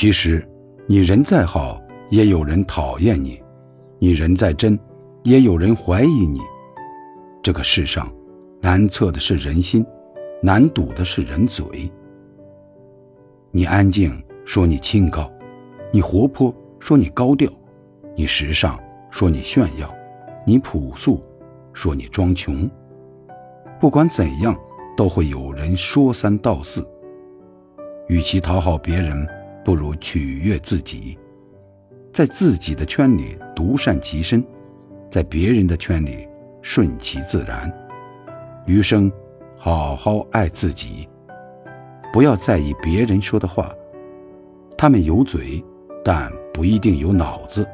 其实，你人再好，也有人讨厌你；你人再真，也有人怀疑你。这个世上，难测的是人心，难堵的是人嘴。你安静，说你清高；你活泼，说你高调；你时尚，说你炫耀；你朴素，说你装穷。不管怎样，都会有人说三道四。与其讨好别人，不如取悦自己，在自己的圈里独善其身，在别人的圈里顺其自然。余生，好好爱自己，不要在意别人说的话。他们有嘴，但不一定有脑子。